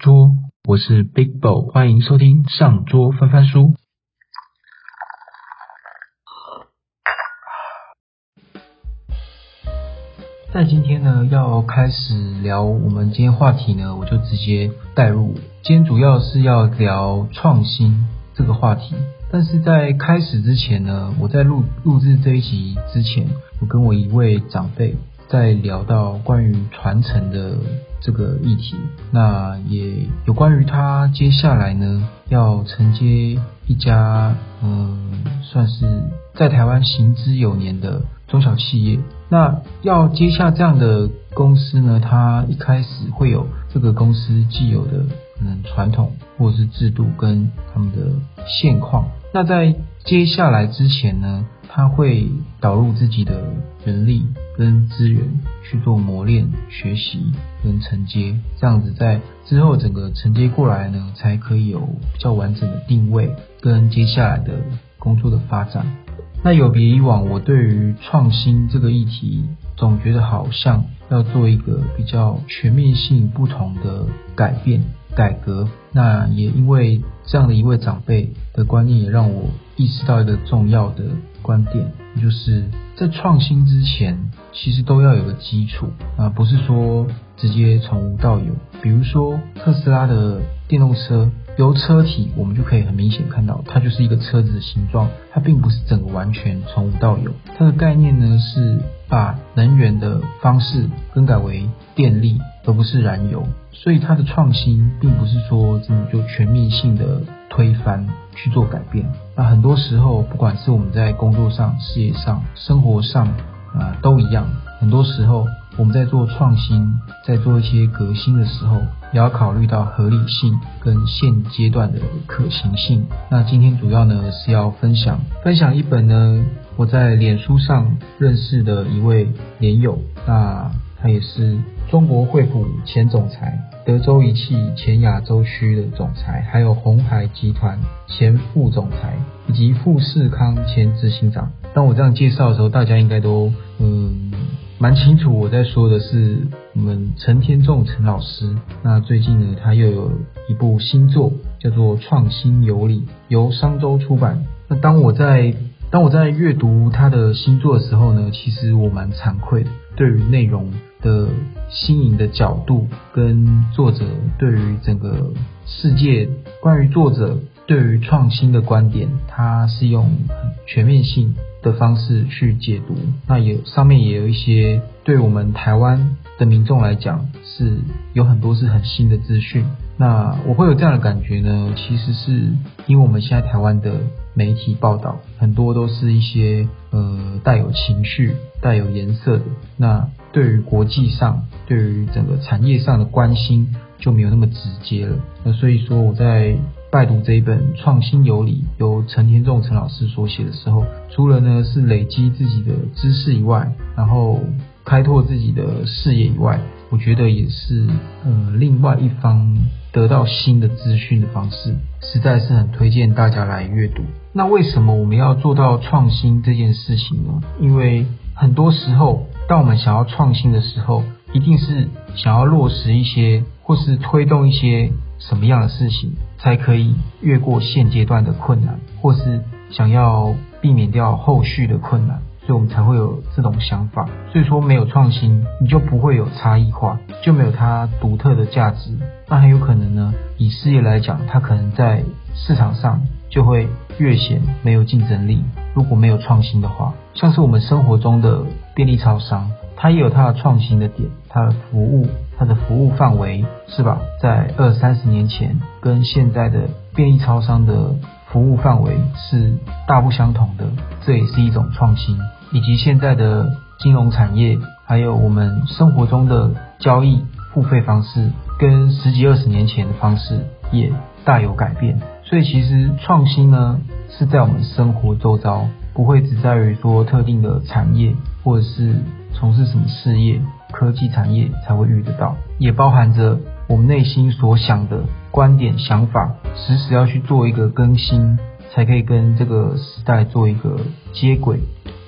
桌，我是 Big Bo，欢迎收听上桌翻翻书。在今天呢，要开始聊我们今天话题呢，我就直接带入。今天主要是要聊创新这个话题，但是在开始之前呢，我在录录制这一集之前，我跟我一位长辈在聊到关于传承的这个议题，那也有关于他接下来呢要承接一家嗯，算是在台湾行之有年的中小企业。那要接下这样的公司呢，他一开始会有这个公司既有的可能传统或者是制度跟他们的现况。那在接下来之前呢，他会导入自己的人力跟资源去做磨练、学习跟承接，这样子在之后整个承接过来呢，才可以有比较完整的定位跟接下来的工作的发展。那有别以往，我对于创新这个议题，总觉得好像要做一个比较全面性、不同的改变、改革。那也因为这样的一位长辈的观念，也让我意识到一个重要的观点，就是在创新之前，其实都要有个基础啊，不是说直接从无到有。比如说特斯拉的电动车。由车体，我们就可以很明显看到，它就是一个车子的形状，它并不是整个完全从无到有。它的概念呢是把能源的方式更改为电力，而不是燃油。所以它的创新并不是说真的就全面性的推翻去做改变。那很多时候，不管是我们在工作上、事业上、生活上啊，都一样。很多时候。我们在做创新，在做一些革新的时候，也要考虑到合理性跟现阶段的可行性。那今天主要呢是要分享分享一本呢我在脸书上认识的一位连友，那他也是中国惠普前总裁、德州仪器前亚洲区的总裁，还有红海集团前副总裁以及富士康前执行长。当我这样介绍的时候，大家应该都嗯。蛮清楚，我在说的是我们陈天仲陈老师。那最近呢，他又有一部新作，叫做《创新有理》，由商周出版。那当我在当我在阅读他的新作的时候呢，其实我蛮惭愧的，对于内容新颖的角度，跟作者对于整个世界，关于作者对于创新的观点，他是用全面性。的方式去解读，那有上面也有一些对我们台湾的民众来讲是有很多是很新的资讯。那我会有这样的感觉呢，其实是因为我们现在台湾的媒体报道很多都是一些呃带有情绪、带有颜色的。那对于国际上、对于整个产业上的关心就没有那么直接了。那所以说我在。拜读这一本《创新有理》，由陈天仲陈老师所写的时候，除了呢是累积自己的知识以外，然后开拓自己的视野以外，我觉得也是呃另外一方得到新的资讯的方式，实在是很推荐大家来阅读。那为什么我们要做到创新这件事情呢？因为很多时候，当我们想要创新的时候，一定是想要落实一些，或是推动一些。什么样的事情才可以越过现阶段的困难，或是想要避免掉后续的困难，所以我们才会有这种想法。所以说没有创新，你就不会有差异化，就没有它独特的价值。那很有可能呢，以事业来讲，它可能在市场上就会越显没有竞争力。如果没有创新的话，像是我们生活中的便利超商。它也有它的创新的点，它的服务，它的服务范围是吧？在二三十年前跟现在的便利超商的服务范围是大不相同的，这也是一种创新。以及现在的金融产业，还有我们生活中的交易付费方式，跟十几二十年前的方式也大有改变。所以其实创新呢，是在我们生活周遭，不会只在于说特定的产业或者是。从事什么事业，科技产业才会遇得到，也包含着我们内心所想的观点、想法，时时要去做一个更新，才可以跟这个时代做一个接轨。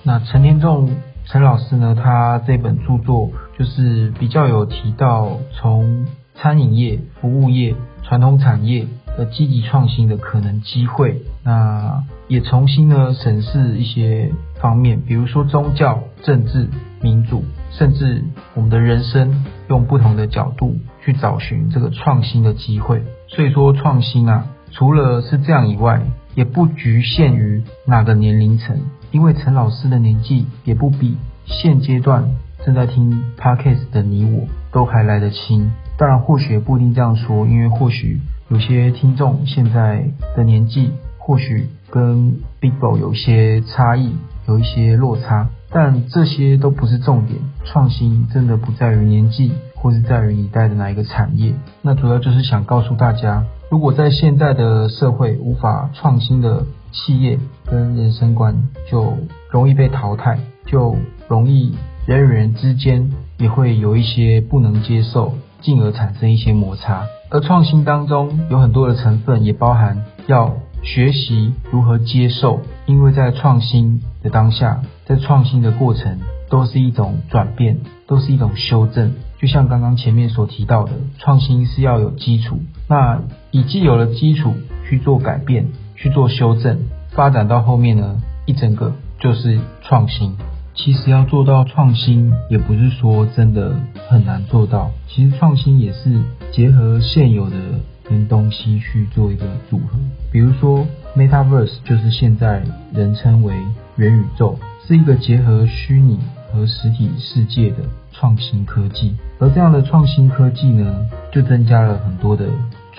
那陈天仲陈老师呢，他这本著作就是比较有提到，从餐饮业、服务业、传统产业的积极创新的可能机会。那也重新呢审视一些方面，比如说宗教、政治、民主，甚至我们的人生，用不同的角度去找寻这个创新的机会。所以说创新啊，除了是这样以外，也不局限于哪个年龄层，因为陈老师的年纪也不比现阶段正在听 podcast 的你我都还来得轻。当然，或许也不一定这样说，因为或许有些听众现在的年纪，或许跟 Big Bo 有些差异，有一些落差。但这些都不是重点，创新真的不在于年纪，或是在于你待的哪一个产业。那主要就是想告诉大家，如果在现在的社会无法创新的企业跟人生观，就容易被淘汰，就容易人与人之间也会有一些不能接受，进而产生一些摩擦。而创新当中有很多的成分，也包含要。学习如何接受，因为在创新的当下，在创新的过程都是一种转变，都是一种修正。就像刚刚前面所提到的，创新是要有基础，那以既有了基础去做改变，去做修正，发展到后面呢，一整个就是创新。其实要做到创新，也不是说真的很难做到。其实创新也是结合现有的。跟东西去做一个组合，比如说 Metaverse 就是现在人称为元宇宙，是一个结合虚拟和实体世界的创新科技。而这样的创新科技呢，就增加了很多的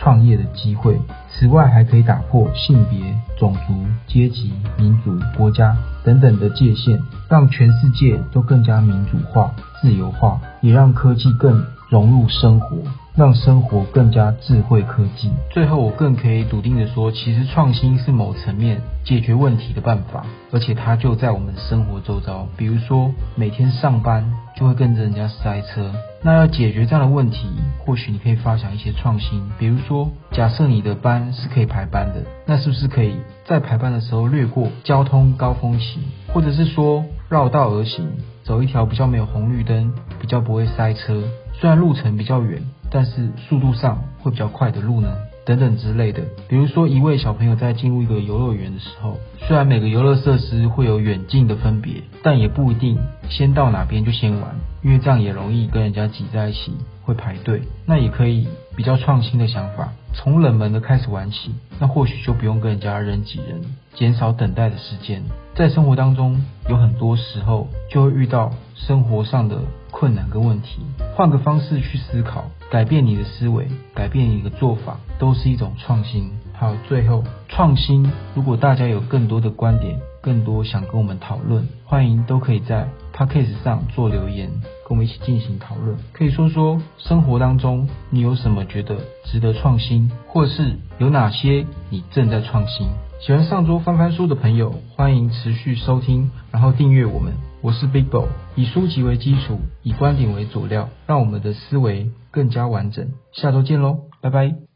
创业的机会。此外，还可以打破性别、种族、阶级、民族、国家等等的界限，让全世界都更加民主化、自由化，也让科技更融入生活。让生活更加智慧科技。最后，我更可以笃定的说，其实创新是某层面解决问题的办法，而且它就在我们生活周遭。比如说，每天上班就会跟着人家塞车，那要解决这样的问题，或许你可以发想一些创新。比如说，假设你的班是可以排班的，那是不是可以在排班的时候略过交通高峰期，或者是说绕道而行，走一条比较没有红绿灯、比较不会塞车，虽然路程比较远。但是速度上会比较快的路呢，等等之类的。比如说，一位小朋友在进入一个游乐园的时候，虽然每个游乐设施会有远近的分别，但也不一定先到哪边就先玩，因为这样也容易跟人家挤在一起，会排队。那也可以比较创新的想法，从冷门的开始玩起，那或许就不用跟人家人挤人，减少等待的时间。在生活当中，有很多时候就会遇到生活上的。困难跟问题，换个方式去思考，改变你的思维，改变你的做法，都是一种创新。好，最后创新，如果大家有更多的观点，更多想跟我们讨论，欢迎都可以在 podcast 上做留言，跟我们一起进行讨论。可以说说生活当中你有什么觉得值得创新，或是有哪些你正在创新。喜欢上桌翻翻书的朋友，欢迎持续收听，然后订阅我们。我是 Big Bo，以书籍为基础，以观点为佐料，让我们的思维更加完整。下周见喽，拜拜。